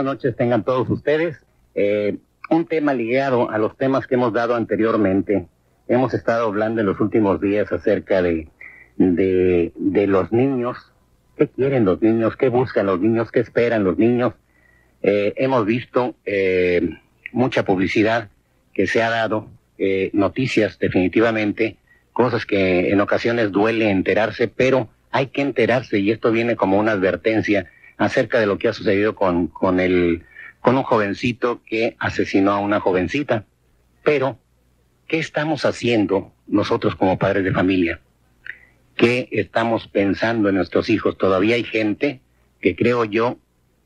Buenas noches, tengan todos ustedes. Eh, un tema ligado a los temas que hemos dado anteriormente. Hemos estado hablando en los últimos días acerca de, de, de los niños. ¿Qué quieren los niños? ¿Qué buscan los niños? ¿Qué esperan los niños? Eh, hemos visto eh, mucha publicidad que se ha dado, eh, noticias definitivamente, cosas que en ocasiones duele enterarse, pero hay que enterarse y esto viene como una advertencia acerca de lo que ha sucedido con, con, el, con un jovencito que asesinó a una jovencita. Pero, ¿qué estamos haciendo nosotros como padres de familia? ¿Qué estamos pensando en nuestros hijos? Todavía hay gente que creo yo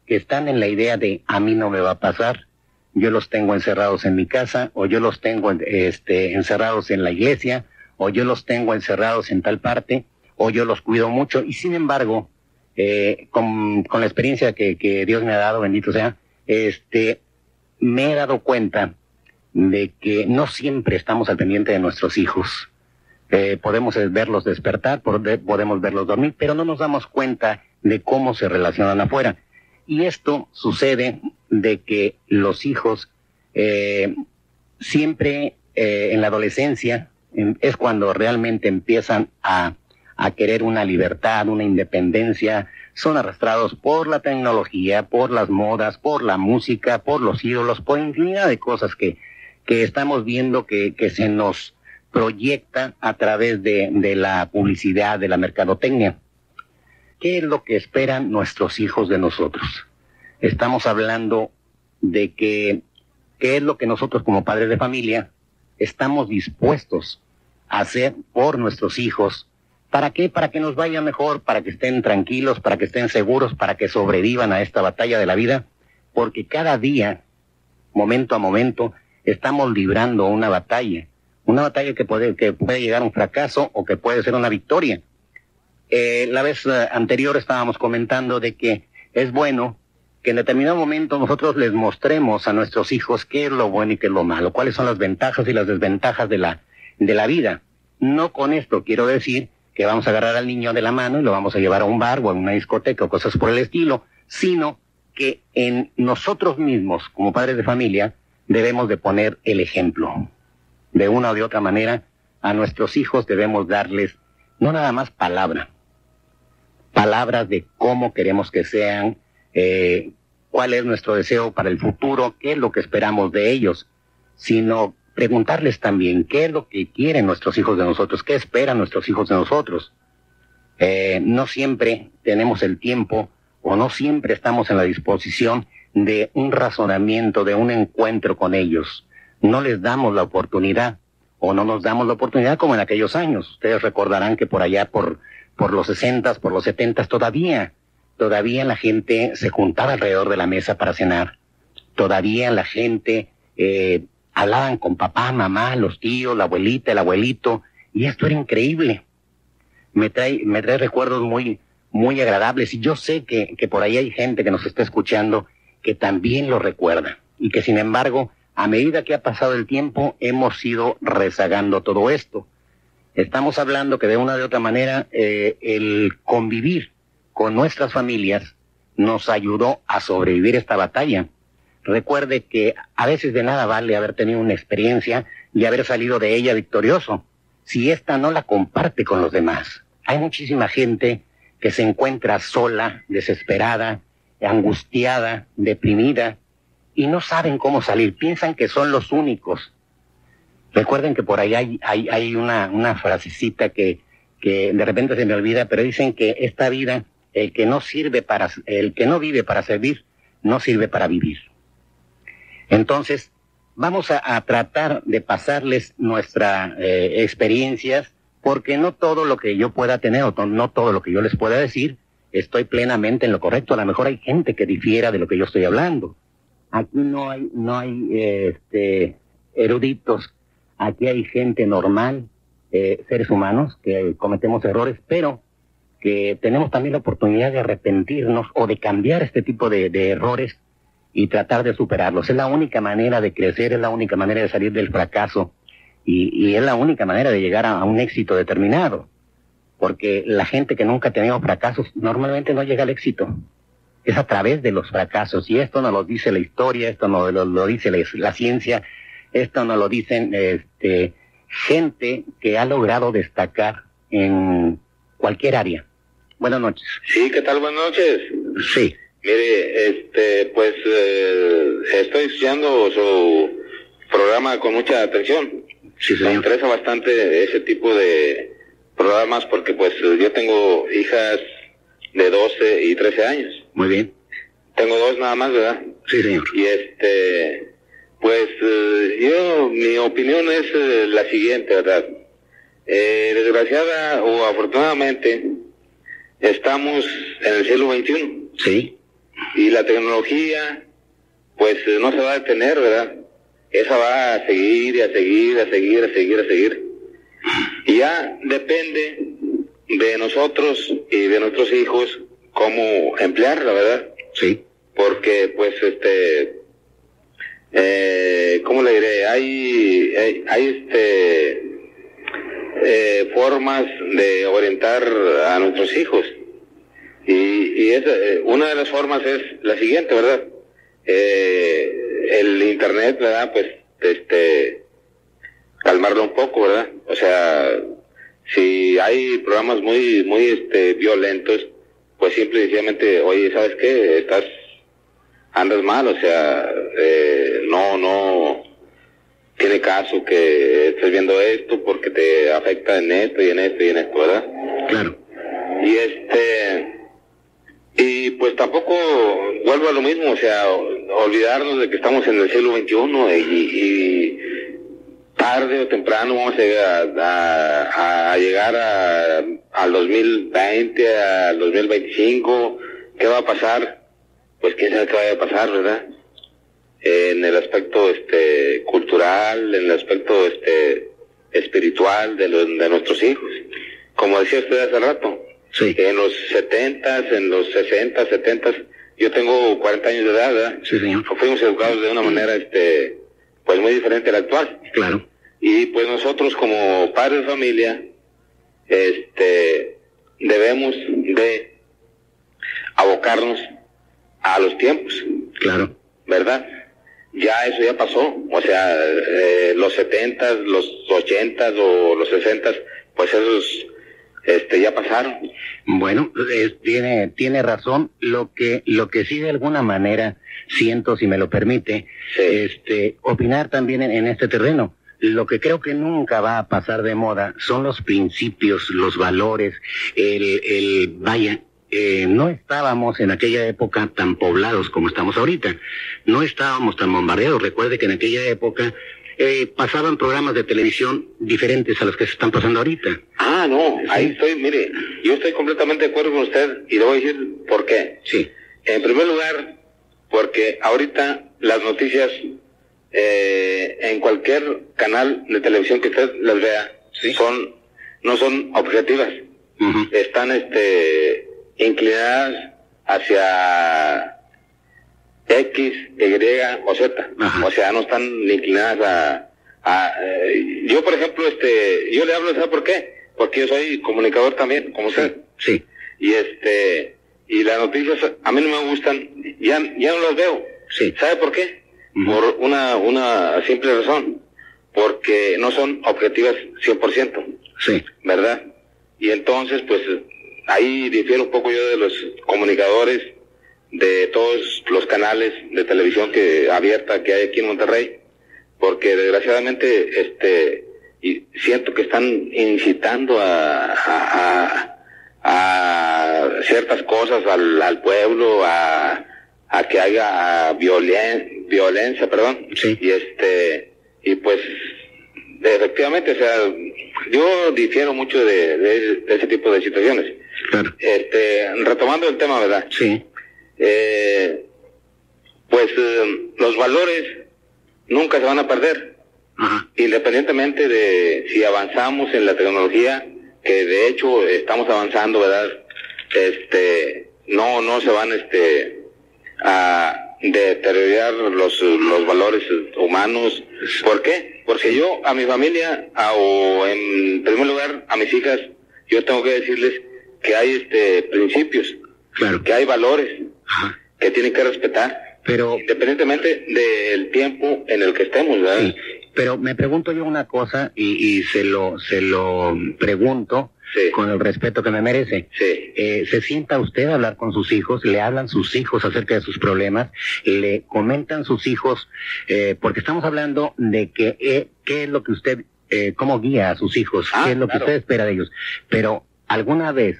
que están en la idea de a mí no me va a pasar, yo los tengo encerrados en mi casa, o yo los tengo este, encerrados en la iglesia, o yo los tengo encerrados en tal parte, o yo los cuido mucho, y sin embargo, eh, con, con, la experiencia que, que, Dios me ha dado, bendito sea, este, me he dado cuenta de que no siempre estamos al pendiente de nuestros hijos. Eh, podemos verlos despertar, podemos verlos dormir, pero no nos damos cuenta de cómo se relacionan afuera. Y esto sucede de que los hijos eh, siempre en la adolescencia es cuando realmente empiezan a a querer una libertad, una independencia, son arrastrados por la tecnología, por las modas, por la música, por los ídolos, por infinidad de cosas que, que estamos viendo que, que se nos proyecta a través de, de la publicidad, de la mercadotecnia. ¿Qué es lo que esperan nuestros hijos de nosotros? Estamos hablando de que, qué es lo que nosotros como padres de familia estamos dispuestos a hacer por nuestros hijos ¿Para qué? Para que nos vaya mejor, para que estén tranquilos, para que estén seguros, para que sobrevivan a esta batalla de la vida, porque cada día, momento a momento, estamos librando una batalla, una batalla que puede, que puede llegar a un fracaso o que puede ser una victoria. Eh, la vez eh, anterior estábamos comentando de que es bueno que en determinado momento nosotros les mostremos a nuestros hijos qué es lo bueno y qué es lo malo, cuáles son las ventajas y las desventajas de la, de la vida. No con esto quiero decir que vamos a agarrar al niño de la mano y lo vamos a llevar a un bar o a una discoteca o cosas por el estilo, sino que en nosotros mismos, como padres de familia, debemos de poner el ejemplo. De una o de otra manera, a nuestros hijos debemos darles no nada más palabra, palabras de cómo queremos que sean, eh, cuál es nuestro deseo para el futuro, qué es lo que esperamos de ellos, sino preguntarles también qué es lo que quieren nuestros hijos de nosotros, qué esperan nuestros hijos de nosotros. Eh, no siempre tenemos el tiempo o no siempre estamos en la disposición de un razonamiento, de un encuentro con ellos. No les damos la oportunidad o no nos damos la oportunidad como en aquellos años. Ustedes recordarán que por allá, por, por los sesentas, por los setentas, todavía, todavía la gente se juntaba alrededor de la mesa para cenar. Todavía la gente eh, hablaban con papá, mamá, los tíos, la abuelita, el abuelito, y esto era increíble. Me trae, me trae recuerdos muy, muy agradables, y yo sé que, que por ahí hay gente que nos está escuchando que también lo recuerda, y que sin embargo, a medida que ha pasado el tiempo, hemos ido rezagando todo esto. Estamos hablando que de una de otra manera, eh, el convivir con nuestras familias nos ayudó a sobrevivir esta batalla recuerde que a veces de nada vale haber tenido una experiencia y haber salido de ella victorioso, si ésta no la comparte con los demás. Hay muchísima gente que se encuentra sola, desesperada, angustiada, deprimida, y no saben cómo salir, piensan que son los únicos Recuerden que por ahí hay, una, una frasecita que, que de repente se me olvida, pero dicen que esta vida, el que no sirve para, el que no vive para servir, no sirve para vivir. Entonces, vamos a, tratar de pasarles nuestras eh, experiencias, porque no todo lo que yo pueda tener o no todo lo que yo les pueda decir, estoy plenamente en lo correcto. A lo mejor hay gente que difiera de lo que yo estoy hablando. Aquí no hay, no hay este, eruditos, aquí hay gente normal, eh, seres humanos que cometemos errores, pero que tenemos también la oportunidad de arrepentirnos o de cambiar este tipo de, errores y tratar de superarlos. Es la única manera de crecer, es la única manera de salir del fracaso y, es la única manera de llegar a, un éxito determinado. Porque la gente que nunca ha tenido fracasos normalmente no llega al éxito. Es a través de los fracasos. Y esto no lo dice la historia, esto no lo, dice la, ciencia, esto no lo dicen este, gente que ha logrado destacar en cualquier área. Buenas noches. Sí, ¿qué tal? Buenas noches. Sí. Mire, este, pues eh, estoy escuchando su programa con mucha atención. Sí, Me interesa bastante ese tipo de programas porque pues yo tengo hijas de 12 y 13 años. Muy bien. Tengo dos nada más, ¿verdad? Sí, señor. Y este, pues eh, yo, mi opinión es eh, la siguiente, ¿verdad? desgraciada o afortunadamente, estamos en el siglo XXI. Sí. Y la tecnología, pues eh, no se va a detener, ¿verdad? Esa va a seguir y a seguir, a seguir, a seguir, a seguir. Y ya depende de nosotros y de nuestros hijos cómo emplearla, ¿verdad? Sí. Porque, pues, este, eh, ¿cómo le diré? Hay, hay, hay este, eh, formas de orientar a nuestros hijos. Y, y eh, una de las formas es la siguiente, ¿verdad? Eh, el Internet, ¿verdad? Pues, este, calmarlo un poco, ¿verdad? O sea, si hay programas muy, muy, este, violentos, pues simple y sencillamente, oye, ¿sabes qué? Estás, andas mal, o sea, eh, no, no, tiene caso que estés viendo esto porque te afecta en esto y en esto y en esto, ¿verdad? Claro. Y este, y pues tampoco vuelvo a lo mismo, o sea, olvidarnos de que estamos en el siglo XXI y, tarde o temprano vamos a a, a llegar a, al 2020, al 2025, ¿qué va a pasar? Pues quién sabe qué va a pasar, ¿verdad? en el aspecto este cultural, en el aspecto este espiritual de, de nuestros hijos. Como decía usted hace rato, sí. en los 70 en los 60 70 yo tengo 40 años de edad, Sí, señor. Fuimos educados de una manera este pues muy diferente a la actual. Claro. Y pues nosotros como padres de familia este debemos de abocarnos a los tiempos. Claro. ¿Verdad? ya eso ya pasó, o sea, eh, los setentas, los ochentas o los sesentas, pues esos este ya pasaron. Bueno, tiene tiene razón. Lo que lo que sí de alguna manera siento, si me lo permite, este opinar también en, este terreno. Lo que creo que nunca va a pasar de moda son los principios, los valores, el, el vaya, eh, no estábamos en aquella época tan poblados como estamos ahorita. No estábamos tan bombardeados. Recuerde que en aquella época eh, pasaban programas de televisión diferentes a los que se están pasando ahorita. Ah, no, ahí estoy, mire, yo estoy completamente de acuerdo con usted y le voy a decir por qué. Sí. En primer lugar, porque ahorita las noticias eh, en cualquier canal de televisión que usted las vea son no son objetivas. Están este inclinadas hacia X, Y o Z. O sea, no están inclinadas a... Eh, yo, por ejemplo, este, yo le hablo, ¿sabe por qué? Porque yo soy comunicador también, como usted. Sí. Y este, y las noticias a mí no me gustan, ya, ya no las veo. Sí. ¿Sabe por qué? Por una, una simple razón. Porque no son objetivas 100%. Sí. ¿Verdad? Y entonces, pues, ahí difiero un poco yo de los comunicadores de todos los canales de televisión que abierta que hay aquí en Monterrey, porque desgraciadamente este y siento que están incitando a, a, a, ciertas cosas al, al pueblo, a, a que haya violen, violencia, perdón, Sí. y este y pues efectivamente, o sea, yo difiero mucho de, de- de ese tipo de situaciones. Claro. Este, retomando el tema, ¿verdad? Sí. Eh, pues eh, los valores nunca se van a perder, Ajá. independientemente de si avanzamos en la tecnología, que de hecho estamos avanzando, ¿verdad? Este, no, no se van, este, a deteriorar los, los valores humanos. ¿Por qué? Porque yo a mi familia, a- o en primer lugar a mis hijas, yo tengo que decirles que hay este principios, Claro. que hay valores Ajá. que tienen que respetar, Pero, independientemente del tiempo en el que estemos, ¿verdad? sí, pero me pregunto yo una cosa y, y se lo se lo pregunto Sí, con el respeto que me merece. sí, Eh, ¿Se sienta usted a hablar con sus hijos? ¿Le hablan sus hijos acerca de sus problemas? ¿Le comentan sus hijos? Eh, porque estamos hablando de que eh, qué es lo que usted, eh, cómo guía a sus hijos, Ah, qué es lo que usted espera de ellos. Pero alguna vez,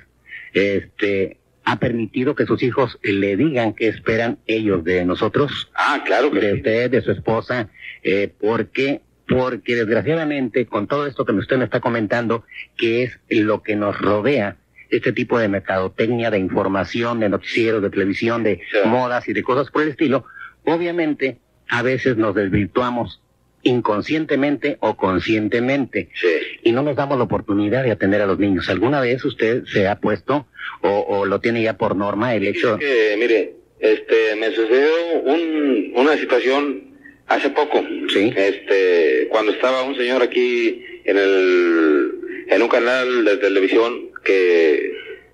este, ha permitido que sus hijos le digan qué esperan ellos de nosotros, Ah, claro que de sí. usted, de su esposa, eh, porque porque desgraciadamente con todo esto que usted me está comentando, que es lo que nos rodea, este tipo de mercadotecnia, de información, de noticieros, de televisión, de Sí. modas y de cosas por el estilo, obviamente a veces nos desvirtuamos inconscientemente o conscientemente Sí. y no nos damos la oportunidad de atender a los niños. ¿Alguna vez usted se ha puesto o, o lo tiene ya por norma el hecho? Es que, mire, este, me sucedió un, una situación hace poco. Sí. Este, cuando estaba un señor aquí en el, en un canal de televisión que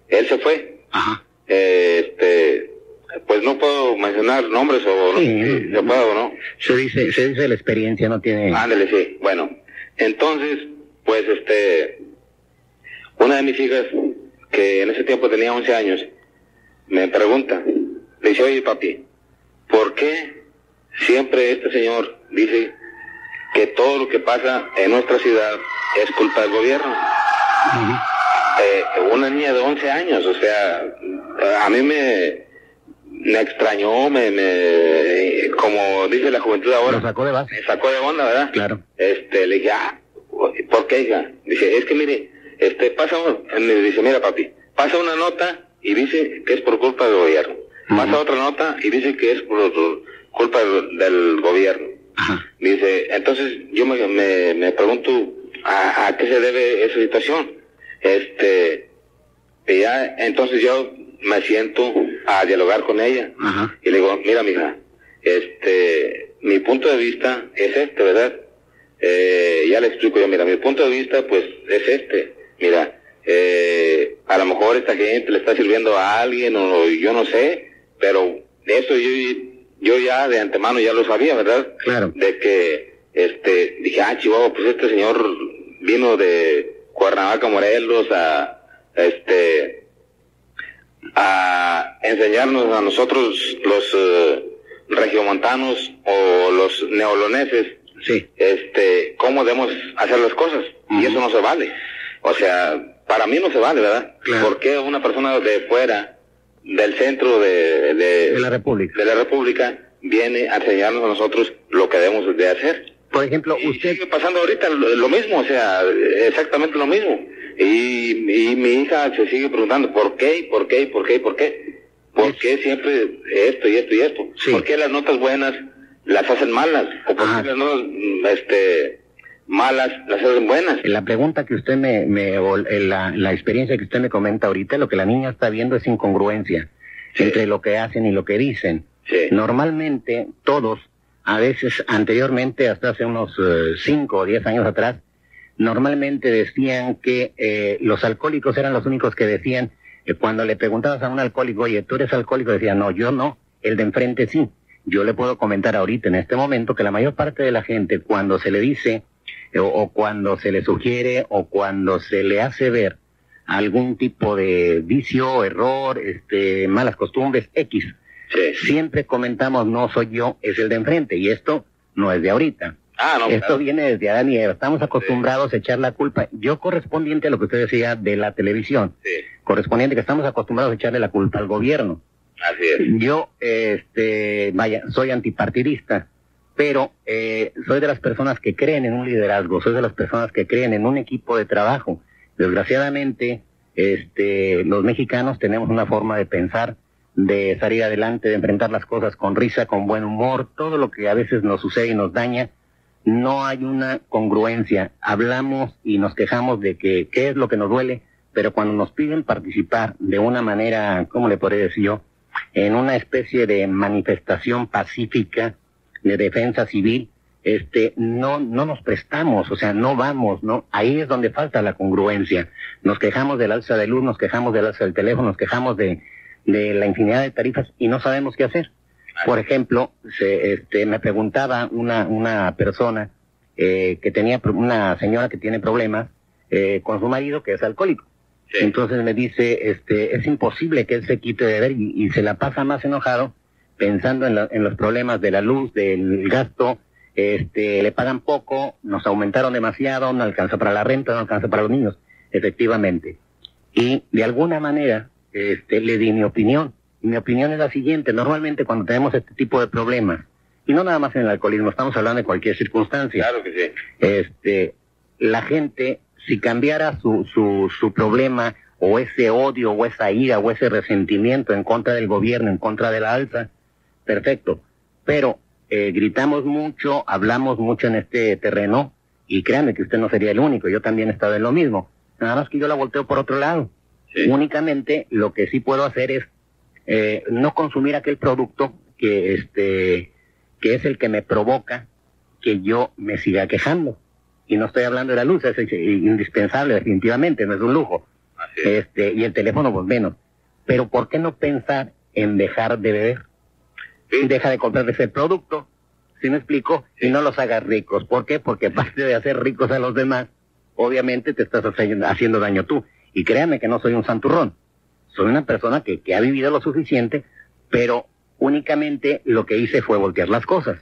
él se fue. Ajá. Este, pues no puedo mencionar nombres o Sí. si yo puedo, ¿no? Se dice, se dice la experiencia, no tiene... Ándale, sí. Bueno, entonces, pues este, una de mis hijas, que en ese tiempo tenía 11 años, me pregunta, le dice, oye papi, ¿por qué siempre este señor dice que todo lo que pasa en nuestra ciudad es culpa del gobierno? Eh, una niña de 11 años, o sea, a mí me, me extrañó, me, me, como dice la juventud Lo ahora, sacó de base. me sacó de onda, ¿verdad? Claro. Este, le dije, ah, ¿por qué, hija? Dice, es que mire, este, pasa, me dice, mira, papi, pasa una nota y dice que es por culpa del gobierno. Pasa otra nota y dice que es por, culpa del, del gobierno. Ajá. Dice, entonces yo me, me, me pregunto ¿a, a qué se debe esa situación. Este, y ya, entonces yo me siento a dialogar con ella. Ajá. Y le digo, mira, mija, este, mi punto de vista es este, ¿verdad? Eh, ya le explico yo, mira, mi punto de vista, pues, es este. Mira, eh, a lo mejor esta gente le está sirviendo a alguien o yo no sé, pero eso yo, yo ya de antemano ya lo sabía, ¿verdad? Claro. De que, este, dije, ah, Chihuahua, pues este señor vino de Cuernavaca, Morelos, a, este, a enseñarnos a nosotros los eh, regiomontanos o los neoloneses Sí. este cómo debemos hacer las cosas y eso no se vale o sea para mí no se vale verdad Claro. ¿por qué una persona de fuera del centro de, de, De la República. de la república viene a enseñarnos a nosotros lo que debemos de hacer Por ejemplo, y usted... sigue pasando ahorita lo mismo, o sea, exactamente lo mismo. Y, y mi hija se sigue preguntando, ¿por qué? ¿Por qué? ¿Por qué? ¿Por qué? ¿Por qué siempre esto y esto y esto? Sí. ¿Por qué las notas buenas las hacen malas? ¿O por qué las notas mm, este, malas las hacen buenas? La pregunta que usted me, me o la, la experiencia que usted me comenta ahorita, lo que la niña está viendo es incongruencia Sí. entre lo que hacen y lo que dicen. Sí. Normalmente todos, a veces anteriormente, hasta hace unos 5 o 10 años atrás, normalmente decían que eh, los alcohólicos eran los únicos que decían, que cuando le preguntabas a un alcohólico, oye, ¿tú eres alcohólico? Decía, no, yo no, el de enfrente sí. Yo le puedo comentar ahorita, en este momento, que la mayor parte de la gente, cuando se le dice, o, o cuando se le sugiere, o cuando se le hace ver algún tipo de vicio, error, este, malas costumbres, X, siempre comentamos no soy yo, es el de enfrente y esto no es de ahorita. Ah, no, Esto viene desde Adán y Eva. Estamos acostumbrados a echar la culpa. Yo correspondiente a lo que usted decía de la televisión, correspondiente que estamos acostumbrados a echarle la culpa al gobierno. Así es. Yo, este, vaya, soy antipartidista, pero eh, soy de las personas que creen en un liderazgo, soy de las personas que creen en un equipo de trabajo. Desgraciadamente, este, los mexicanos tenemos una forma de pensar, de salir adelante, de enfrentar las cosas con risa, con buen humor, todo lo que a veces nos sucede y nos daña, no hay una congruencia. Hablamos y nos quejamos de que qué es lo que nos duele, pero cuando nos piden participar de una manera, ¿cómo le podría decir yo? En una especie de manifestación pacífica de defensa civil, este, no, no nos prestamos, o sea, no vamos, ¿no? Ahí es donde falta la congruencia. Nos quejamos del alza de luz, nos quejamos del alza del teléfono, nos quejamos de, de la infinidad de tarifas y no sabemos qué hacer. Por ejemplo, se, este, me preguntaba una, una persona eh, que tenía, una señora que tiene problemas eh, con su marido que es alcohólico. Entonces me dice, este, es imposible que él se quite de ver y, y se la pasa más enojado pensando en, en, los problemas de la luz, del gasto, este, le pagan poco, nos aumentaron demasiado, no alcanza para la renta, no alcanza para los niños, efectivamente. Y de alguna manera, este, le di mi opinión. Mi opinión es la siguiente, normalmente cuando tenemos este tipo de problemas, y no nada más en el alcoholismo, estamos hablando de cualquier circunstancia. Claro que sí. Este, la gente, si cambiara su, su, su problema, o ese odio, o esa ira, o ese resentimiento en contra del gobierno, en contra de la alza, perfecto. Pero eh, gritamos mucho, hablamos mucho en este terreno, y créanme que usted no sería el único, yo también he estado en lo mismo. Nada más que yo la volteo por otro lado. Únicamente lo que sí puedo hacer es eh, no consumir aquel producto que este que es el que me provoca que yo me siga quejando. Y no estoy hablando de la luz, es indispensable definitivamente, no es un lujo. Este, y el teléfono pues menos. Pero ¿por qué no pensar en dejar de beber? Deja de comprar ese producto, si me explico? Y no los hagas ricos. ¿Por qué? Porque aparte de hacer ricos a los demás, obviamente te estás haciendo daño tú. Y créanme que no soy un santurrón. Soy una persona que, que ha vivido lo suficiente, pero únicamente lo que hice fue voltear las cosas.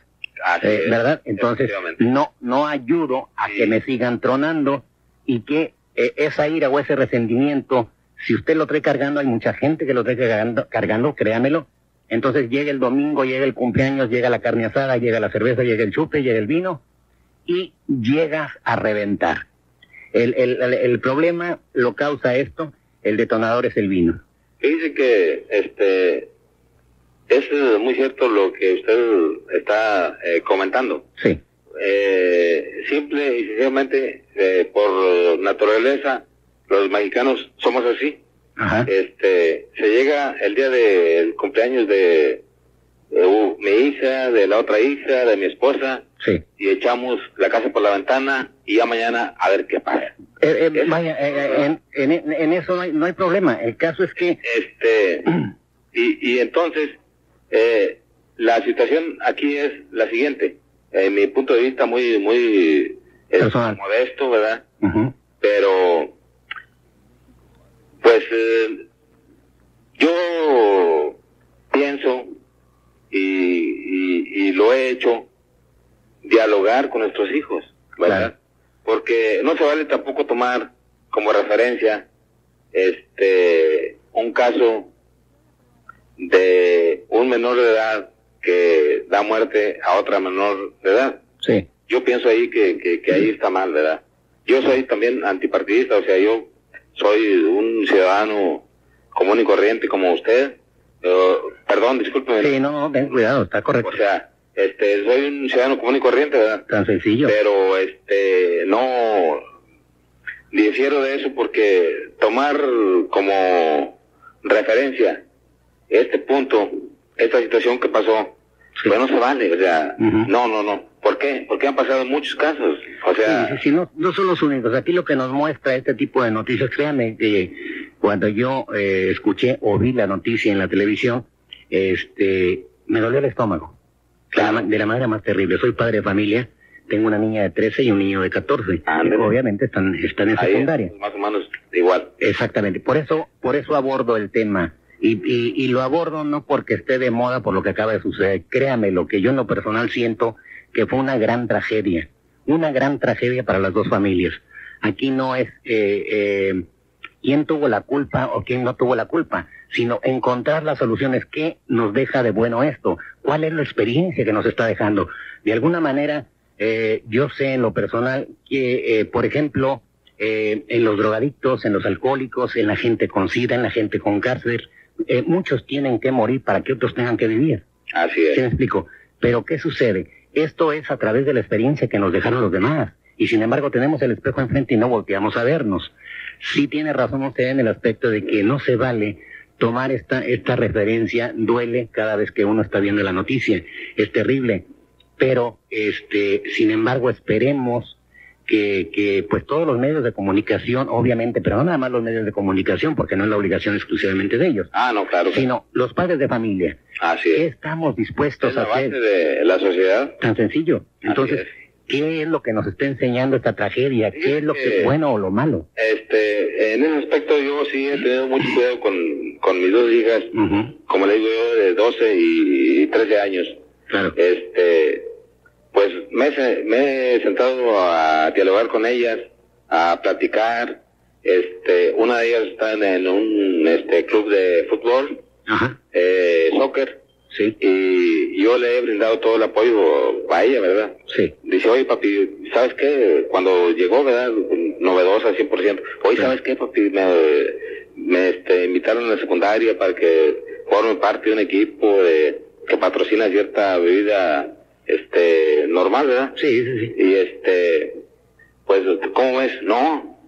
Eh, ¿Verdad? Entonces, no, no ayudo a que me sigan tronando y que eh, esa ira o ese resentimiento, si usted lo trae cargando, hay mucha gente que lo trae cargando, cargando, créamelo. Entonces llega el domingo, llega el cumpleaños, llega la carne asada, llega la cerveza, llega el chupe, llega el vino y llegas a reventar. El, el, el, problema lo causa esto, el detonador es el vino. Dice que este es muy cierto lo que usted está eh, comentando. Sí. Eh, simple y sencillamente, eh, por naturaleza, los mexicanos somos así. Ajá. Este, se llega el día del cumpleaños de, de mi hija, de la otra hija, de mi esposa, Sí. Y echamos la casa por la ventana y ya mañana a ver qué pasa. Eh, eh, vaya, eh, en, en, en, eso no hay, no hay problema. El caso es que... Este, y, y entonces, eh, la situación aquí es la siguiente. En mi punto de vista muy, muy es modesto, ¿verdad? Pero, pues, yo pienso y, y, y lo he hecho dialogar con nuestros hijos, ¿verdad? Porque no se vale tampoco tomar como referencia este un caso de un menor de edad que da muerte a otra menor de edad. Sí. Yo pienso ahí que, que, que ahí está mal, ¿verdad? Yo soy también antipartidista, o sea, yo soy un ciudadano común y corriente como usted. perdón, discúlpeme. Sí, no, no, ten cuidado, está correcto. O sea, este, soy un ciudadano común y corriente, ¿verdad? Tan sencillo. Pero, este, no difiero de eso porque tomar como referencia este punto, esta situación que pasó, pues no se vale, o sea, no, no, no. ¿Por qué? Porque han pasado muchos casos, o sea... Sí, sí, sí, no, no son los únicos. Aquí lo que nos muestra este tipo de noticias, créanme que cuando yo eh, escuché o vi la noticia en la televisión, este, me dolió el estómago de la manera más terrible. Soy padre de familia, tengo una niña de 13 y un niño de 14. Obviamente están, están en secundaria. Más o menos igual. Exactamente. Por eso, por eso abordo el tema. Y, y, lo abordo no porque esté de moda por lo que acaba de suceder. Créame, lo que yo en lo personal siento que fue una gran tragedia, una gran tragedia para las dos familias. Aquí no es eh, eh, quién tuvo la culpa o quién no tuvo la culpa, sino encontrar las soluciones. ¿Qué nos deja de bueno esto? ¿Cuál es la experiencia que nos está dejando? De alguna manera, eh, yo sé en lo personal que, eh, por ejemplo, eh, en los drogadictos, en los alcohólicos, en la gente con SIDA, en la gente con cáncer, eh, muchos tienen que morir para que otros tengan que vivir. Así es. ¿Sí me explico? Pero ¿qué sucede? Esto es a través de la experiencia que nos dejaron los demás. Y sin embargo tenemos el espejo enfrente y no volteamos a vernos. Sí tiene razón usted en el aspecto de que no se vale tomar esta, esta referencia, duele cada vez que uno está viendo la noticia. Es terrible. Pero, este, sin embargo, esperemos que, que pues todos los medios de comunicación, obviamente, pero no nada más los medios de comunicación, porque no es la obligación exclusivamente de ellos, Ah, no, claro. sino los padres de familia. Así ¿Qué es. estamos Es dispuestos la a base hacer? de la sociedad. Tan sencillo. Entonces, ¿qué es lo que nos está enseñando esta tragedia? ¿Qué es lo que es Eh, bueno o lo malo? Este, en ese aspecto yo sí he tenido mucho cuidado con, con mis dos hijas, como le digo yo, de 12 y 13 años. Claro. Este, pues me, he se- me he sentado a dialogar con ellas, a platicar. Este, una de ellas está en, en un este, club de fútbol, Ajá. eh, soccer, Sí. y yo le he brindado todo el apoyo a ella, ¿verdad? Sí. Dice, oye papi, ¿sabes qué? Cuando llegó, ¿verdad? Novedosa 100%. Oye, Sí. ¿sabes qué papi? Me, me este, invitaron a la secundaria para que forme parte de un equipo de, que patrocina cierta bebida este normal, ¿verdad? Sí, sí, sí. Y este, pues, ¿cómo ves? No,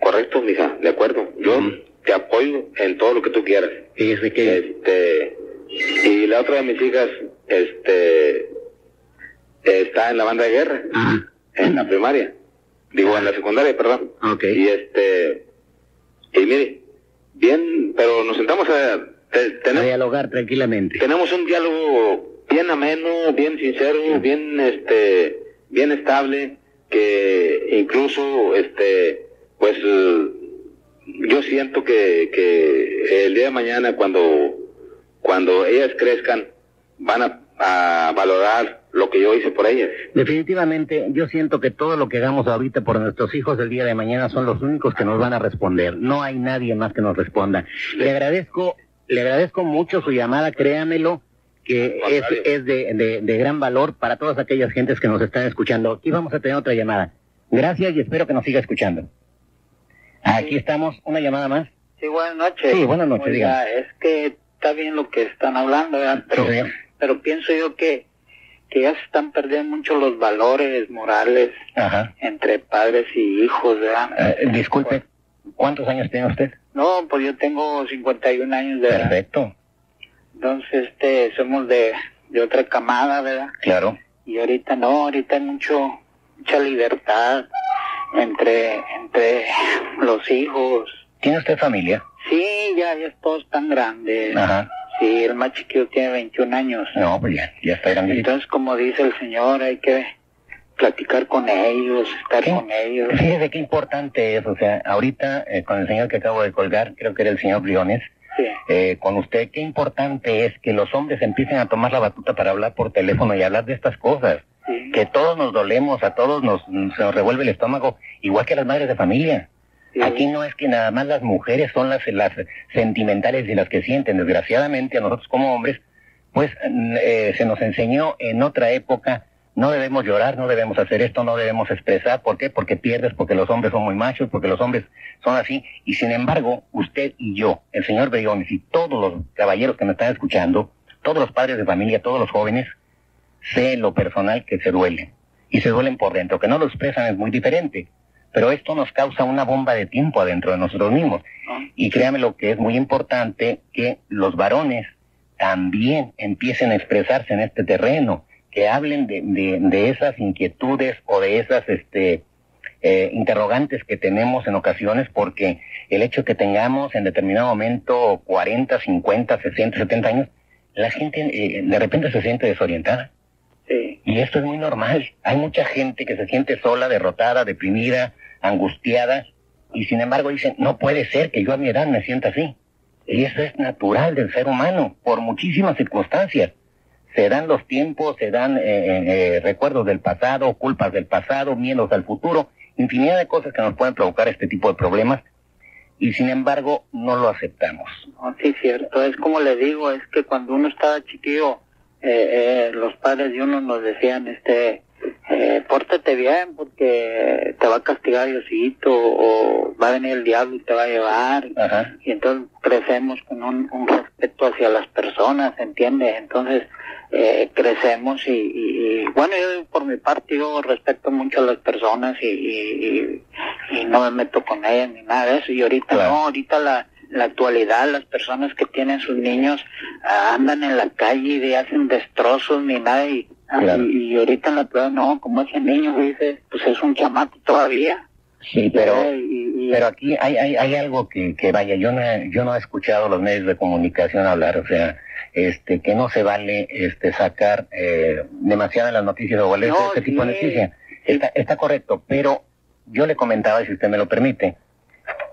correcto, mija, de acuerdo. Yo te apoyo en todo lo que tú quieras. Fíjese que... Este, y la otra de mis hijas, este, está en la banda de guerra, Ajá. en la primaria. Digo, en la secundaria, perdón. Ok. Y este, y mire, bien, pero nos sentamos a, te- A tenemos, dialogar tranquilamente. tenemos un diálogo bien ameno, bien sincero, bien, este, bien estable, que incluso, este, pues, yo siento que, que el día de mañana cuando, cuando ellas crezcan, van a, a valorar lo que yo hice por ellas. Definitivamente, yo siento que todo lo que hagamos ahorita por nuestros hijos el día de mañana son los únicos que nos van a responder. No hay nadie más que nos responda. Le agradezco, le agradezco mucho su llamada, créamelo, que es, es de, de, de gran valor para todas aquellas gentes que nos están escuchando. Aquí vamos a tener otra llamada. Gracias y espero que nos siga escuchando. Aquí estamos, una llamada más. Sí, buenas noches. Sí, buenas noches, Oiga, es que está bien lo que están hablando, ¿verdad? Pero, Sí. Pero pienso yo que, que ya se están perdiendo mucho los valores morales Ajá. entre padres y hijos, ¿verdad? Eh, disculpe, ¿cuántos años tiene usted? No, pues yo tengo 51 años de edad. Perfecto, Entonces, este, somos de, de otra camada, ¿verdad? claro. Y ahorita no, ahorita hay mucho, mucha libertad entre, entre los hijos. ¿Tiene usted familia? Sí, ya, ya todos están grandes. Ajá. Sí, el más chiquito tiene 21 años. No, pues ya, ya está grandecito. Entonces, como dice el señor, hay que platicar con ellos, estar con ellos. Fíjese qué importante es, o sea, ahorita eh, con el señor que acabo de colgar, creo que era el señor Briones, Sí, eh, con usted, qué importante es que los hombres empiecen a tomar la batuta para hablar por teléfono y hablar de estas cosas, sí, que todos nos dolemos, a todos nos, se nos revuelve el estómago, igual que las madres de familia. Aquí no es que nada más las mujeres son las, las sentimentales y las que sienten, desgraciadamente a nosotros como hombres, pues eh, se nos enseñó en otra época, no debemos llorar, no debemos hacer esto, no debemos expresar, ¿por qué? Porque pierdes, porque los hombres son muy machos, porque los hombres son así, y sin embargo, usted y yo, el señor Briones y todos los caballeros que me están escuchando, todos los padres de familia, todos los jóvenes, sé lo personal que se duelen, y se duelen por dentro, que no lo expresan es muy diferente, pero esto nos causa una bomba de tiempo adentro de nosotros mismos. ¿no? Y créame lo que es muy importante que los varones también empiecen a expresarse en este terreno, que hablen de, de, de esas inquietudes o de esas este, eh, interrogantes que tenemos en ocasiones, porque el hecho que tengamos en determinado momento 40, 50, 60, 70 años, la gente eh, de repente se siente desorientada. Sí, Y esto es muy normal. Hay mucha gente que se siente sola, derrotada, deprimida, angustiada, y sin embargo dicen, no puede ser que yo a mi edad me sienta así. Y eso es natural del ser humano, por muchísimas circunstancias. se dan los tiempos, se dan eh, eh, recuerdos del pasado, culpas del pasado, miedos al futuro, infinidad de cosas que nos pueden provocar este tipo de problemas y sin embargo no lo aceptamos. sí, cierto. Es como le digo, es que cuando uno estaba chiquillo, eh, los padres de uno nos decían, este, eh, pórtate bien porque te va a castigar Diosito o va a venir el diablo y te va a llevar. Y entonces crecemos con un, un, respeto hacia las personas, ¿entiendes? Entonces eh, crecemos y, y, bueno, yo por mi parte yo respeto mucho a las personas y, y, y no me meto con ellas ni nada de eso. Y ahorita no, ahorita la, la actualidad las personas que tienen sus niños ah, andan en la calle y hacen destrozos ni nada y y, ahorita en la prueba, no, como ese niño dice, pues es un chamaco todavía. Sí, pero, pero aquí hay, hay, hay algo que, que vaya, yo no, yo no he escuchado los medios de comunicación hablar, o sea, este, que no se vale este, sacar eh, demasiadas las noticias o este tipo de noticias. Está, está correcto, pero yo le comentaba, si usted me lo permite,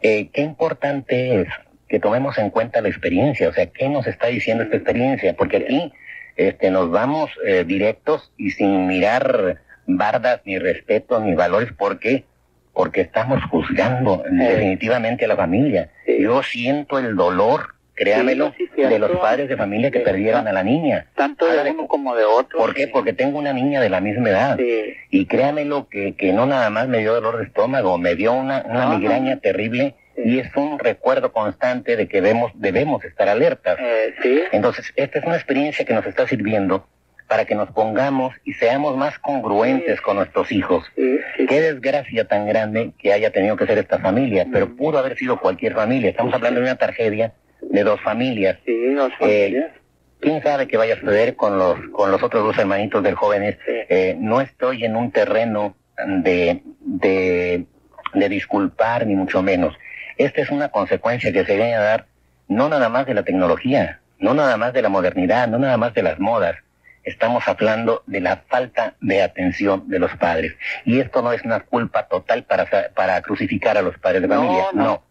eh, qué importante es que tomemos en cuenta la experiencia, o sea, qué nos está diciendo esta experiencia, porque aquí este, nos vamos eh, directos y sin mirar bardas, ni respeto, ni valores, ¿por qué? Porque estamos juzgando definitivamente a la familia. Yo siento el dolor, créamelo, de los padres de familia que perdieron a la niña. Tanto de uno como de otro. ¿Por qué? Porque tengo una niña de la misma edad. Y créamelo que, que no nada más me dio dolor de estómago, me dio una, una migraña terrible y es un recuerdo constante de que debemos, debemos estar alertas. Eh, Entonces, esta es una experiencia que nos está sirviendo para que nos pongamos y seamos más congruentes con nuestros hijos. Qué desgracia tan grande que haya tenido que ser esta familia, pero pudo haber sido cualquier familia. Estamos hablando de una tragedia de dos familias. Eh, familias. ¿Quién sabe qué vaya a suceder con los, con los otros dos hermanitos del joven? Eh, no estoy en un terreno de, de, de disculpar, ni mucho menos. Esta es una consecuencia que se viene a dar no nada más de la tecnología, no nada más de la modernidad, no nada más de las modas. Estamos hablando de la falta de atención de los padres. Y esto no es una culpa total para, para crucificar a los padres de familia. No,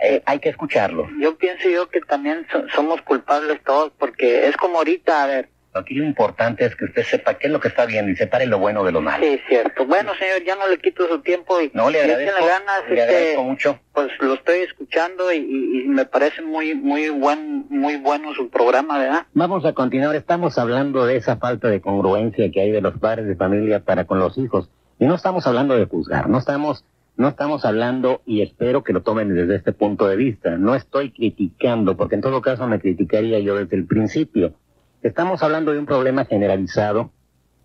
eh, hay que escucharlos. Yo pienso yo que también somos culpables todos porque es como ahorita, a ver, Aquí lo importante es que usted sepa qué es lo que está viendo y separe lo bueno de lo malo. Sí, cierto. Bueno, señor, ya no le quito su tiempo y no le agradezco, ganas, le agradezco mucho. Pues lo estoy escuchando y, me parece muy muy buen muy bueno su programa, ¿verdad? Vamos a continuar. Estamos hablando de esa falta de congruencia que hay de los padres de familia para con los hijos y no estamos hablando de juzgar, no estamos no estamos hablando y espero que lo tomen desde este punto de vista. No estoy criticando, porque en todo caso me criticaría yo desde el principio. Estamos hablando de un problema generalizado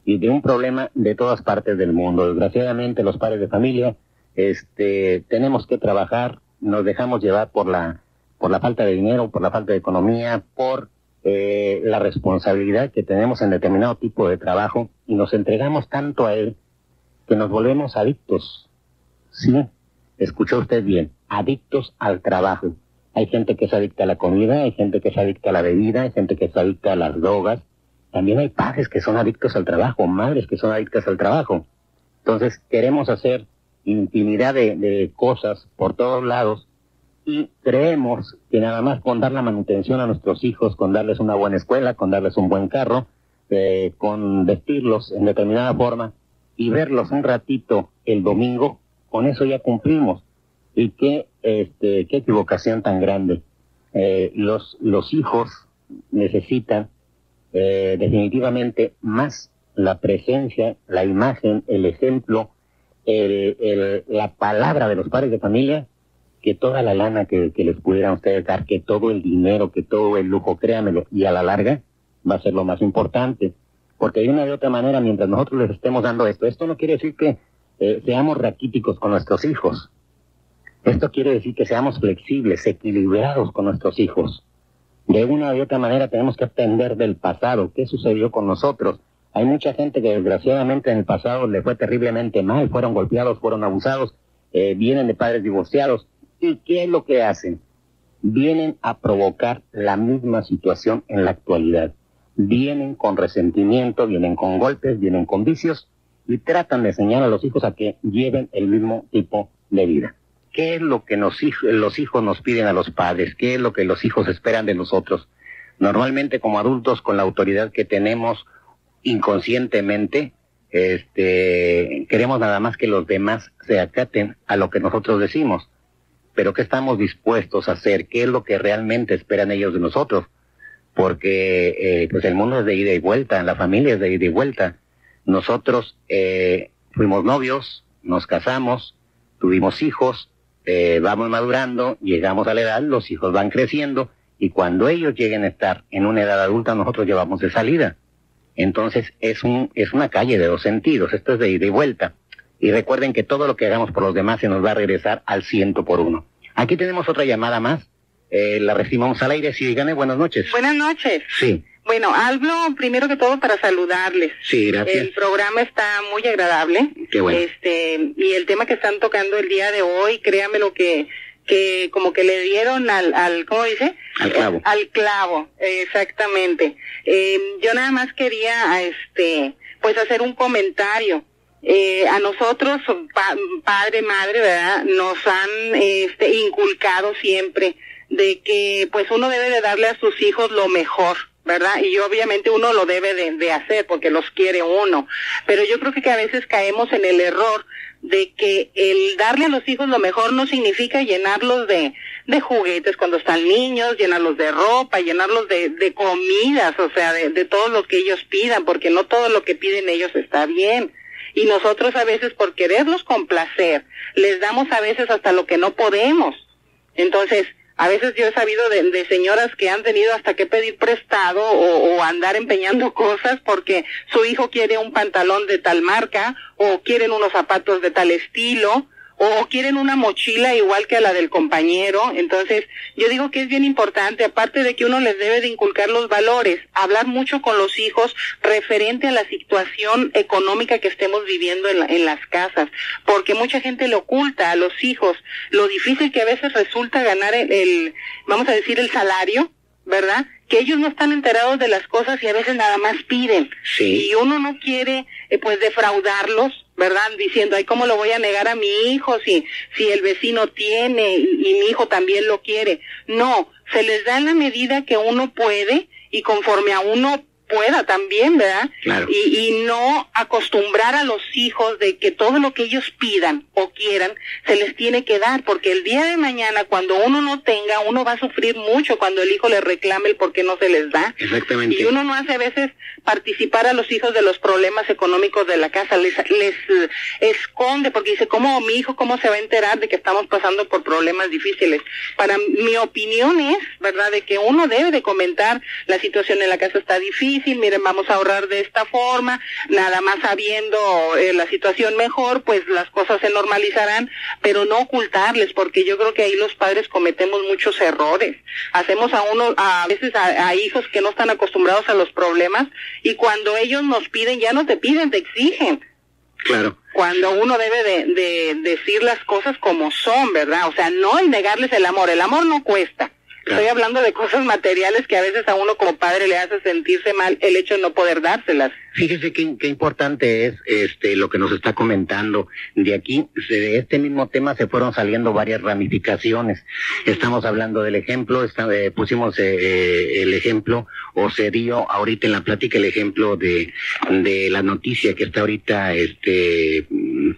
y de un problema de todas partes del mundo. Desgraciadamente los padres de familia este, tenemos que trabajar, nos dejamos llevar por la, por la falta de dinero, por la falta de economía, por eh, la responsabilidad que tenemos en determinado tipo de trabajo y nos entregamos tanto a él que nos volvemos adictos. Sí, escuchó usted bien, adictos al trabajo. Hay gente que es adicta a la comida, hay gente que es adicta a la bebida, hay gente que es adicta a las drogas. También hay padres que son adictos al trabajo, madres que son adictas al trabajo. Entonces queremos hacer infinidad de, cosas por todos lados y creemos que nada más con dar la manutención a nuestros hijos, con darles una buena escuela, con darles un buen carro, eh, con vestirlos en determinada forma y verlos un ratito el domingo, con eso ya cumplimos. Y qué, este, qué equivocación tan grande. Eh, los, los hijos necesitan eh, definitivamente más la presencia, la imagen, el ejemplo, el, la palabra de los padres de familia que toda la lana que, que, les pudieran ustedes dar, que todo el dinero, que todo el lujo, créanmelo, y a la larga va a ser lo más importante. Porque de una de otra manera, mientras nosotros les estemos dando esto, esto no quiere decir que eh, seamos raquíticos con nuestros hijos. Esto quiere decir que seamos flexibles, equilibrados con nuestros hijos. De una u otra manera tenemos que aprender del pasado, qué sucedió con nosotros. Hay mucha gente que desgraciadamente en el pasado le fue terriblemente mal, fueron golpeados, fueron abusados, eh, vienen de padres divorciados. ¿Y qué es lo que hacen? Vienen a provocar la misma situación en la actualidad. Vienen con resentimiento, vienen con golpes, vienen con vicios y tratan de enseñar a los hijos a que lleven el mismo tipo de vida. ¿Qué es lo que los hijos nos piden a los padres? ¿Qué es lo que los hijos esperan de nosotros? Normalmente como adultos con la autoridad que tenemos inconscientemente, este, queremos nada más que los demás se acaten a lo que nosotros decimos. Pero ¿qué estamos dispuestos a hacer? ¿Qué es lo que realmente esperan ellos de nosotros? Porque eh, pues el mundo es de ida y vuelta, la familia es de ida y vuelta. Nosotros eh, fuimos novios, nos casamos, tuvimos hijos, eh, vamos madurando, llegamos a la edad, los hijos van creciendo y cuando ellos lleguen a estar en una edad adulta nosotros llevamos de salida. Entonces es, un, es una calle de dos sentidos, esto es de ida y vuelta. Y recuerden que todo lo que hagamos por los demás se nos va a regresar al ciento por uno. Aquí tenemos otra llamada más. Eh, la recibimos al aire. Sí, díganme buenas noches. Buenas noches. Sí. Bueno, hablo primero que todo para saludarles. Sí, gracias. El programa está muy agradable. Qué bueno. Este, y el tema que están tocando el día de hoy, créanme lo que que como que le dieron al, al ¿cómo dice? Al clavo. Eh, al clavo, exactamente. Eh, yo nada más quería, este, pues hacer un comentario. Eh, a nosotros, pa- padre, madre, ¿verdad? Nos han, este, inculcado siempre de que, pues uno debe de darle a sus hijos lo mejor. ¿Verdad? Y obviamente uno lo debe de, de hacer porque los quiere uno. Pero yo creo que, a veces caemos en el error de que el darle a los hijos lo mejor no significa llenarlos de, de juguetes cuando están niños, llenarlos de ropa, llenarlos de, de comidas, o sea, de, de todo lo que ellos pidan, porque no todo lo que piden ellos está bien. Y nosotros a veces por quererlos complacer, les damos a veces hasta lo que no podemos. Entonces, a veces yo he sabido de, de señoras que han tenido hasta que pedir prestado o, o andar empeñando cosas porque su hijo quiere un pantalón de tal marca o quieren unos zapatos de tal estilo o quieren una mochila igual que a la del compañero. Entonces, yo digo que es bien importante, aparte de que uno les debe de inculcar los valores, hablar mucho con los hijos referente a la situación económica que estemos viviendo en, la- en las casas, porque mucha gente le oculta a los hijos lo difícil que a veces resulta ganar el, el vamos a decir, el salario, ¿verdad? Que ellos no están enterados de las cosas y a veces nada más piden. Sí. Y uno no quiere, eh, pues, defraudarlos, ¿verdad? Diciendo, ay, ¿cómo lo voy a negar a mi hijo si, si el vecino tiene y, y mi hijo también lo quiere? No, se les da en la medida que uno puede y conforme a uno pueda también, ¿verdad? Claro. Y, y no acostumbrar a los hijos de que todo lo que ellos pidan o quieran se les tiene que dar, porque el día de mañana cuando uno no tenga, uno va a sufrir mucho cuando el hijo le reclame el por qué no se les da. Exactamente. Y uno no hace a veces participar a los hijos de los problemas económicos de la casa, les, les esconde, porque dice, ¿cómo mi hijo, cómo se va a enterar de que estamos pasando por problemas difíciles? Para mi opinión es, ¿verdad?, de que uno debe de comentar, la situación en la casa está difícil, miren, vamos a ahorrar de esta forma, nada más sabiendo eh, la situación mejor, pues las cosas se normalizarán, pero no ocultarles, porque yo creo que ahí los padres cometemos muchos errores. Hacemos a uno, a veces a, a hijos que no están acostumbrados a los problemas, y cuando ellos nos piden, ya no te piden, te exigen. Claro. Cuando uno debe de, de decir las cosas como son, ¿verdad? O sea, no el negarles el amor. El amor no cuesta. Estoy hablando de cosas materiales que a veces a uno como padre le hace sentirse mal el hecho de no poder dárselas. Fíjese qué, qué importante es este lo que nos está comentando. De aquí, de este mismo tema se fueron saliendo varias ramificaciones. Estamos hablando del ejemplo, está- eh, pusimos eh, eh, el ejemplo, o se dio ahorita en la plática el ejemplo de, de la noticia que está ahorita este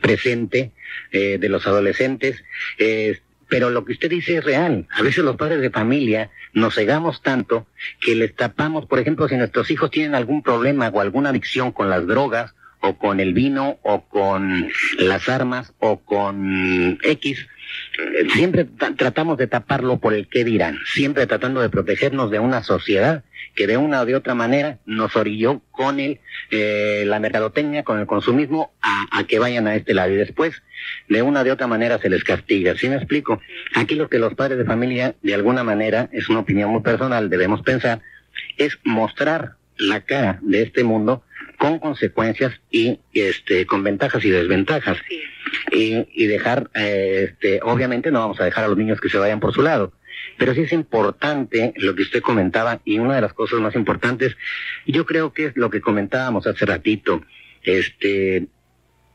presente eh, de los adolescentes. Eh, pero lo que usted dice es real. A veces los padres de familia nos cegamos tanto que les tapamos, por ejemplo, si nuestros hijos tienen algún problema o alguna adicción con las drogas o con el vino o con las armas o con X, siempre ta- tratamos de taparlo por el qué dirán, siempre tratando de protegernos de una sociedad que de una o de otra manera nos orilló con el, eh, la mercadotecnia, con el consumismo, a, a que vayan a este lado. Y después, de una o de otra manera, se les castiga. ¿Sí me explico? Aquí lo que los padres de familia, de alguna manera, es una opinión muy personal, debemos pensar, es mostrar la cara de este mundo con consecuencias y este con ventajas y desventajas Sí. y, y dejar eh, este obviamente no vamos a dejar a los niños que se vayan por su lado pero sí es importante lo que usted comentaba y una de las cosas más importantes yo creo que es lo que comentábamos hace ratito este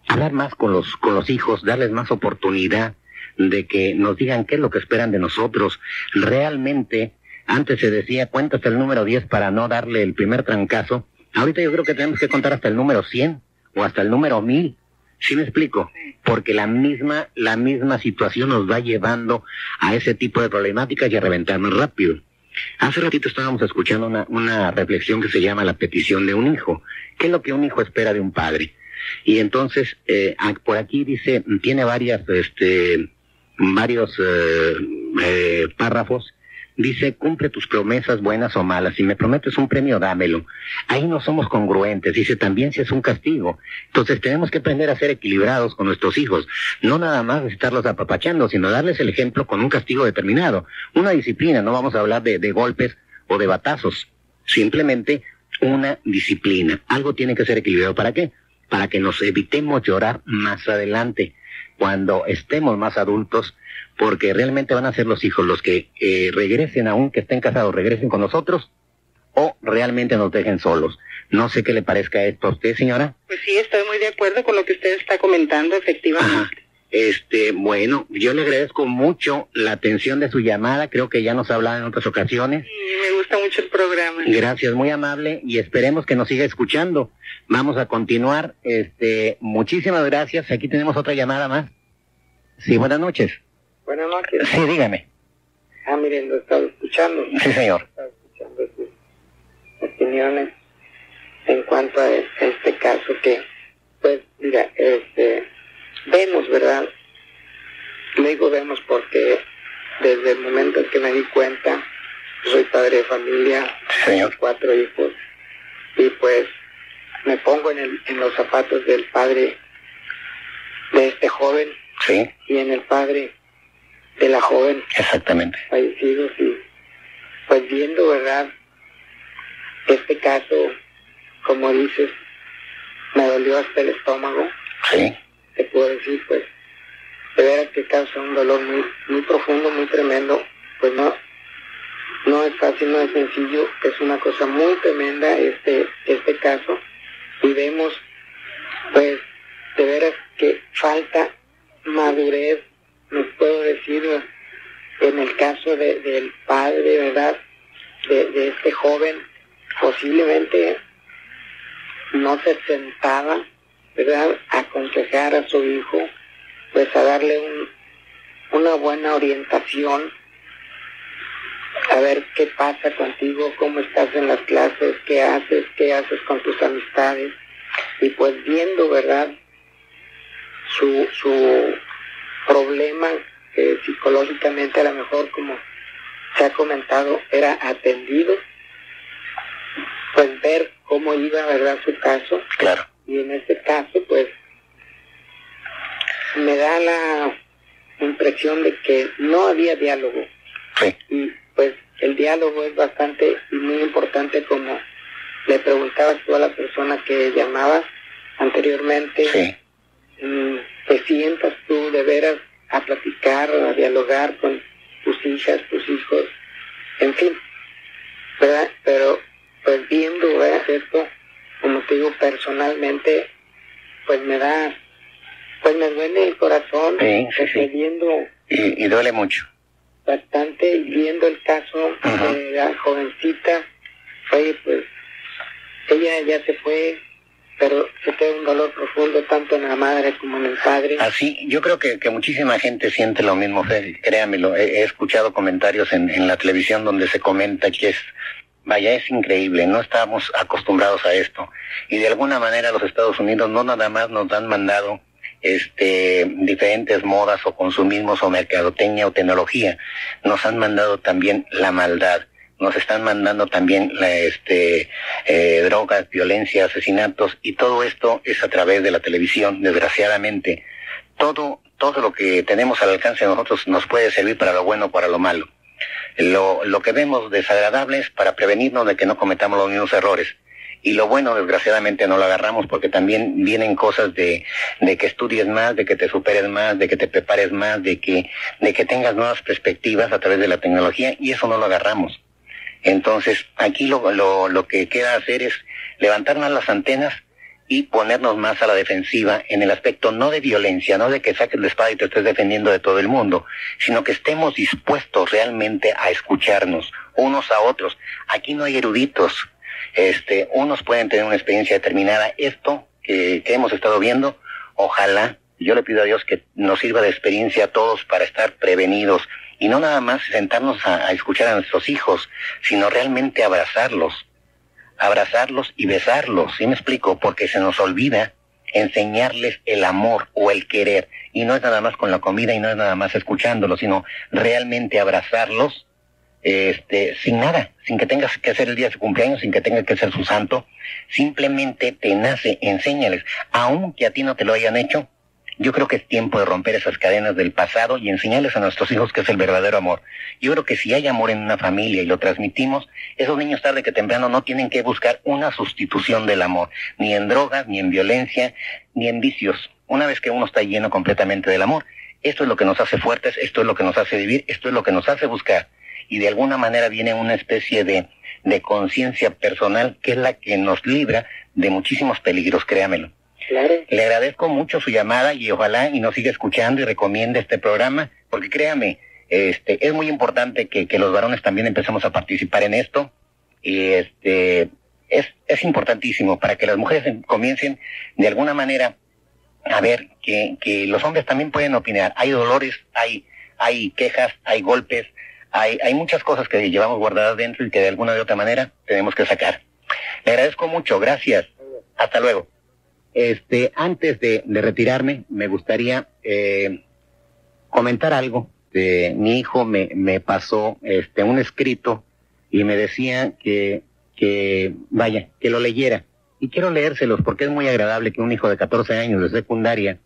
hablar más con los con los hijos darles más oportunidad de que nos digan qué es lo que esperan de nosotros realmente Antes se decía, cuenta hasta el número 10 para no darle el primer trancazo. Ahorita yo creo que tenemos que contar hasta el número 100 o hasta el número 1000. ¿Sí me explico? Porque la misma, la misma situación nos va llevando a ese tipo de problemáticas y a reventarnos rápido. Hace ratito estábamos escuchando una, una reflexión que se llama la petición de un hijo. ¿Qué es lo que un hijo espera de un padre? Y entonces, eh, por aquí dice, tiene varias, este, varios eh, eh, párrafos dice, cumple tus promesas buenas o malas. Si me prometes un premio, dámelo. Ahí no somos congruentes. Dice, también si es un castigo. Entonces tenemos que aprender a ser equilibrados con nuestros hijos. No nada más estarlos apapachando, sino darles el ejemplo con un castigo determinado. Una disciplina, no vamos a hablar de, de golpes o de batazos. Simplemente una disciplina. Algo tiene que ser equilibrado. ¿Para qué? Para que nos evitemos llorar más adelante. Cuando estemos más adultos, porque realmente van a ser los hijos los que eh, regresen, aunque estén casados, regresen con nosotros o realmente nos dejen solos. No sé qué le parezca esto a usted, señora. Pues sí, estoy muy de acuerdo con lo que usted está comentando, efectivamente. Este, bueno, yo le agradezco mucho la atención de su llamada, creo que ya nos ha hablado en otras ocasiones. Sí, me gusta mucho el programa. Gracias, muy amable, y esperemos que nos siga escuchando. Vamos a continuar, este, muchísimas gracias, aquí tenemos otra llamada más. Sí, buenas noches. Buenas noches. Sí, dígame. Ah, miren, lo estaba escuchando. Sí, señor. Estaba escuchando sus opiniones en cuanto a este caso que, pues, mira, este, vemos, ¿verdad? Le digo vemos porque desde el momento en que me di cuenta, soy padre de familia, Señor. cuatro hijos, y pues me pongo en, el, en los zapatos del padre de este joven Sí, y en el padre de la joven. Exactamente. fallecidos y pues viendo, ¿verdad? Este caso, como dices, me dolió hasta el estómago, Sí, te puedo decir, pues, de veras que causa un dolor muy, muy profundo, muy tremendo, pues no, no es fácil, no es sencillo, es una cosa muy tremenda este, este caso, y vemos, pues, de veras que falta madurez, no puedo decir, en el caso de, del padre, ¿verdad? De, de este joven, posiblemente no se sentaba, ¿verdad? A aconsejar a su hijo, pues a darle un, una buena orientación, a ver qué pasa contigo, cómo estás en las clases, qué haces, qué haces con tus amistades, y pues viendo, ¿verdad? Su, su problema que psicológicamente a lo mejor como se ha comentado era atendido pues ver cómo iba verdad su caso. Claro. y en este caso pues me da la impresión de que no había diálogo. Sí, y pues el diálogo es bastante y muy importante como le preguntabas tú a la persona que llamaba anteriormente. Sí, mm, te sientas tú de veras a platicar, a dialogar con tus hijas, tus hijos, en fin, ¿verdad? Pero pues viendo ¿verdad? esto, como te digo personalmente, pues me da, pues me duele el corazón, Sí, sí, porque sí. viendo y, y duele mucho. bastante viendo el caso de la jovencita, oye, pues ella ya se fue, pero se queda un dolor profundo tanto en la madre como en el padre. Así, yo creo que, que muchísima gente siente lo mismo, Fede, créamelo. He, he escuchado comentarios en, en la televisión donde se comenta que es, vaya, es increíble, no estamos acostumbrados a esto. Y de alguna manera los Estados Unidos no nada más nos han mandado este diferentes modas o consumismos o mercadotecnia o tecnología, nos han mandado también la maldad nos están mandando también este, eh, drogas, violencia, asesinatos y todo esto es a través de la televisión, desgraciadamente. Todo, todo lo que tenemos al alcance de nosotros nos puede servir para lo bueno o para lo malo. Lo, lo que vemos desagradable es para prevenirnos de que no cometamos los mismos errores. Y lo bueno, desgraciadamente, no lo agarramos porque también vienen cosas de, de que estudies más, de que te superes más, de que te prepares más, de que, de que tengas nuevas perspectivas a través de la tecnología y eso no lo agarramos. Entonces, aquí lo, lo, lo que queda hacer es levantar más las antenas y ponernos más a la defensiva en el aspecto no de violencia, no de que saques la espada y te estés defendiendo de todo el mundo, sino que estemos dispuestos realmente a escucharnos unos a otros. Aquí no hay eruditos. Este, unos pueden tener una experiencia determinada. Esto que, que hemos estado viendo, ojalá, yo le pido a Dios que nos sirva de experiencia a todos para estar prevenidos y no nada más sentarnos a, escuchar a nuestros hijos, sino realmente abrazarlos, abrazarlos y besarlos, ¿sí me explico? Porque se nos olvida enseñarles el amor o el querer. Y no es nada más con la comida y no es nada más escuchándolos, sino realmente abrazarlos este, sin nada, sin que tengas que hacer el día de su cumpleaños, sin que tenga que ser su santo. Simplemente te nace, enséñales, aunque a ti no te lo hayan hecho, yo creo que es tiempo de romper esas cadenas del pasado y enseñarles a nuestros hijos que es el verdadero amor. Yo creo que si hay amor en una familia y lo transmitimos, esos niños tarde que temprano no tienen que buscar una sustitución del amor, ni en drogas, ni en violencia, ni en vicios. Una vez que uno está lleno completamente del amor, esto es lo que nos hace fuertes, esto es lo que nos hace vivir, esto es lo que nos hace buscar. Y de alguna manera viene una especie de, de conciencia personal que es la que nos libra de muchísimos peligros, créamelo. Le agradezco mucho su llamada y ojalá y nos siga escuchando y recomiende este programa, porque créame, este, es muy importante que, que los varones también empecemos a participar en esto. Y este, es, es importantísimo para que las mujeres comiencen de alguna manera a ver que, que los hombres también pueden opinar. Hay dolores, hay, hay quejas, hay golpes, hay, hay muchas cosas que llevamos guardadas dentro y que de alguna de otra manera tenemos que sacar. Le agradezco mucho, gracias. Hasta luego. Este, antes de, de retirarme, me gustaría eh, comentar algo. Eh, mi hijo me, me pasó este, un escrito y me decía que, que, vaya, que lo leyera. Y quiero leérselos porque es muy agradable que un hijo de 14 años de secundaria,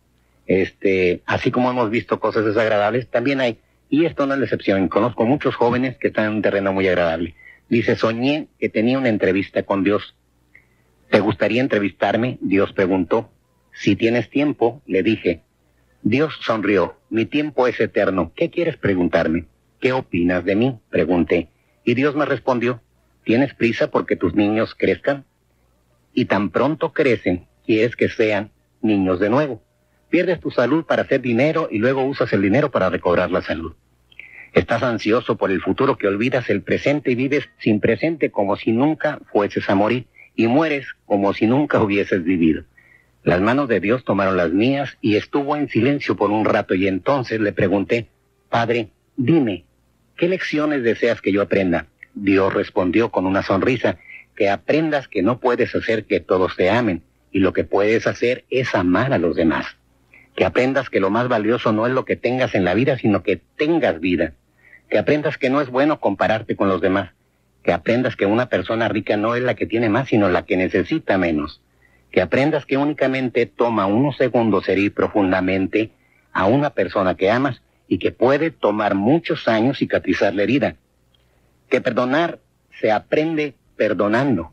este, así como hemos visto cosas desagradables, también hay, y esto no es la excepción, conozco muchos jóvenes que están en un terreno muy agradable. Dice, soñé que tenía una entrevista con Dios ¿Te gustaría entrevistarme? Dios preguntó. Si tienes tiempo, le dije. Dios sonrió. Mi tiempo es eterno. ¿Qué quieres preguntarme? ¿Qué opinas de mí? Pregunté. Y Dios me respondió. ¿Tienes prisa porque tus niños crezcan? Y tan pronto crecen, quieres que sean niños de nuevo. Pierdes tu salud para hacer dinero y luego usas el dinero para recobrar la salud. Estás ansioso por el futuro que olvidas el presente y vives sin presente como si nunca fueses a morir y mueres como si nunca hubieses vivido. Las manos de Dios tomaron las mías y estuvo en silencio por un rato y entonces le pregunté, Padre, dime, ¿qué lecciones deseas que yo aprenda? Dios respondió con una sonrisa, que aprendas que no puedes hacer que todos te amen y lo que puedes hacer es amar a los demás. Que aprendas que lo más valioso no es lo que tengas en la vida, sino que tengas vida. Que aprendas que no es bueno compararte con los demás que aprendas que una persona rica no es la que tiene más, sino la que necesita menos. Que aprendas que únicamente toma unos segundos herir profundamente a una persona que amas y que puede tomar muchos años cicatrizar la herida. Que perdonar se aprende perdonando.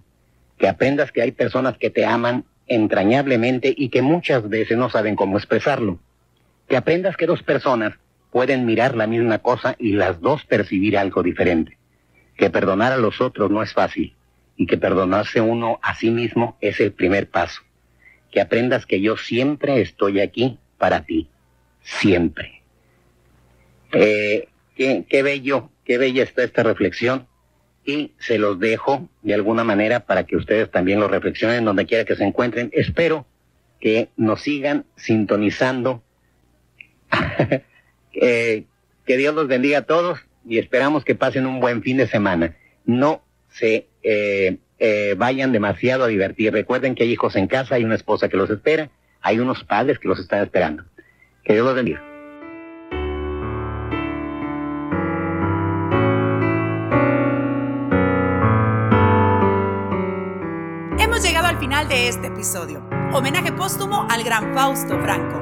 Que aprendas que hay personas que te aman entrañablemente y que muchas veces no saben cómo expresarlo. Que aprendas que dos personas pueden mirar la misma cosa y las dos percibir algo diferente que perdonar a los otros no es fácil y que perdonarse uno a sí mismo es el primer paso. Que aprendas que yo siempre estoy aquí para ti, siempre. Eh, qué, bello, qué bella está esta reflexión y se los dejo de alguna manera para que ustedes también lo reflexionen donde quiera que se encuentren. Espero que nos sigan sintonizando. eh, que Dios los bendiga a todos y esperamos que pasen un buen fin de semana. No se eh, eh, vayan demasiado a divertir. Recuerden que hay hijos en casa, hay una esposa que los espera, hay unos padres que los están esperando. Que Dios los bendiga. Hemos llegado al final de este episodio. Homenaje póstumo al gran Fausto Franco.